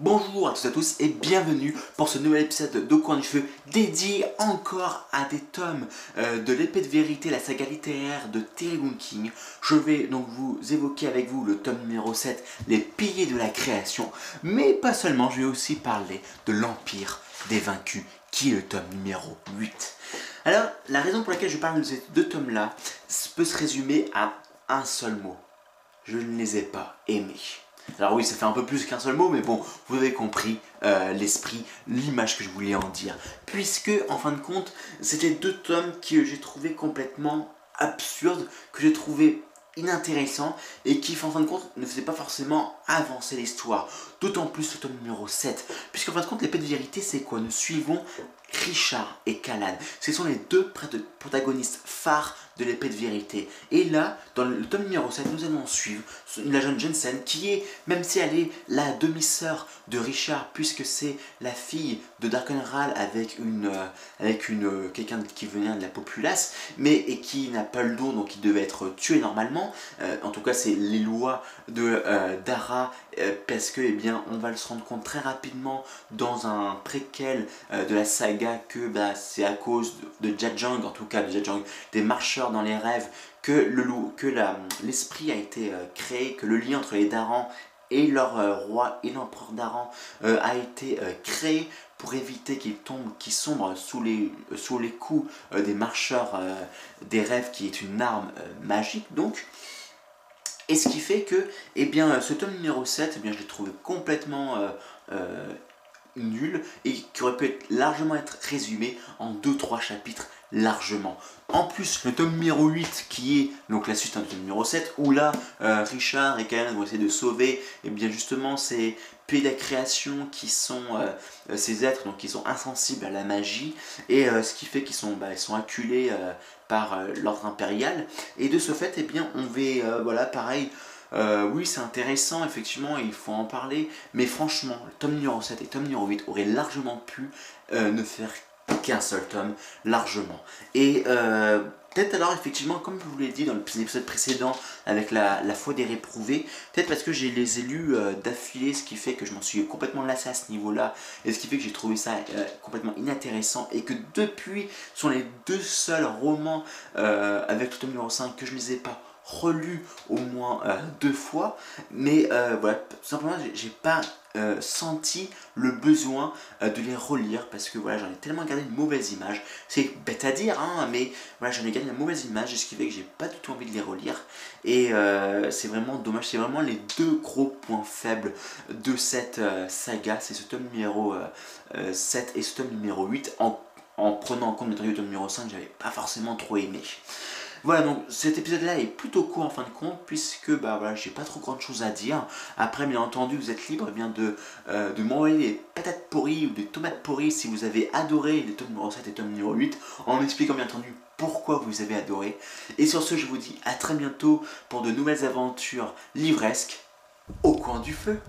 Bonjour à tous et à tous et bienvenue pour ce nouvel épisode de Coin du Feu dédié encore à des tomes euh, de l'épée de vérité, la saga littéraire de Terry King. Je vais donc vous évoquer avec vous le tome numéro 7, les piliers de la création, mais pas seulement, je vais aussi parler de l'Empire des vaincus, qui est le tome numéro 8. Alors, la raison pour laquelle je parle de ces deux tomes-là peut se résumer à un seul mot. Je ne les ai pas aimés. Alors oui, ça fait un peu plus qu'un seul mot, mais bon, vous avez compris euh, l'esprit, l'image que je voulais en dire. Puisque, en fin de compte, c'était deux tomes que j'ai trouvé complètement absurdes, que j'ai trouvé inintéressants et qui, en fin de compte, ne faisaient pas forcément avancer l'histoire. D'autant plus le tome numéro 7. Puisqu'en fin de compte, l'épée de vérité, c'est quoi? Nous suivons Richard et Callan. Ce sont les deux protagonistes phares de l'épée de vérité. Et là, dans le tome numéro 7, nous allons suivre la jeune Jensen qui est, même si elle est la demi-sœur de Richard, puisque c'est la fille de Darkenral avec une, euh, avec une euh, quelqu'un qui venait de la populace, mais et qui n'a pas le don, donc qui devait être tué normalement. Euh, en tout cas, c'est les lois de Dara, parce que, eh bien, on va se rendre compte très rapidement dans un préquel de la saga que bah, c'est à cause de, de Jajang, en tout cas de Jajang, des marcheurs dans les rêves que le que l'esprit a été euh, créé, que le lien entre les Darans et leur euh, roi et l'empereur d'Aran euh, a été créé pour éviter qu'ils tombent, qu'ils sombrent sous les, sous les coups des marcheurs des rêves qui est une arme magique donc. Et ce qui fait que, eh bien, ce tome numéro 7, eh bien, je l'ai trouvé complètement nul et qui aurait pu largement être résumé en 2-3 chapitres largement. En plus, le tome numéro 8 qui est donc la suite du tome numéro 7 où là euh, Richard et Karen vont essayer de sauver et eh bien justement ces création qui sont euh, euh, ces êtres donc qui sont insensibles à la magie et ce qui fait qu'ils sont, bah, acculés par l'ordre impérial. Et de ce fait eh bien on va voilà pareil oui, c'est intéressant, effectivement, il faut en parler, mais franchement, le tome numéro 7 et tome numéro 8 auraient largement pu ne faire qu'un seul tome, largement. Et euh, peut-être alors, effectivement, comme je vous l'ai dit dans l'épisode précédent avec la, foi des réprouvés, peut-être parce que j'ai les élus d'affilée, ce qui fait que je m'en suis complètement lassé à ce niveau-là, et ce qui fait que j'ai trouvé ça complètement inintéressant, et que depuis, ce sont les deux seuls romans avec le tome numéro 5 que je ne les ai pas relu au moins euh, deux fois, mais euh, voilà, tout simplement j'ai pas euh, senti le besoin de les relire parce que voilà, j'en ai tellement gardé une mauvaise image. C'est bête à dire, hein, mais voilà, j'en ai gardé une mauvaise image, ce qui fait que j'ai pas du tout envie de les relire. Et c'est vraiment dommage, c'est vraiment les deux gros points faibles de cette saga, c'est ce tome numéro 7 et ce tome numéro 8. En, en prenant en compte le tome numéro 5, j'avais pas forcément trop aimé. Voilà, donc cet épisode-là est plutôt court en fin de compte, puisque bah voilà, j'ai pas trop grande chose à dire. Après, bien entendu, vous êtes libre eh de, euh, de m'envoyer des patates pourries ou des tomates pourries si vous avez adoré les tomes numéro 7 et tome numéro 8, en m'expliquant bien entendu pourquoi vous avez adoré. Et sur ce, je vous dis à très bientôt pour de nouvelles aventures livresques au coin du feu.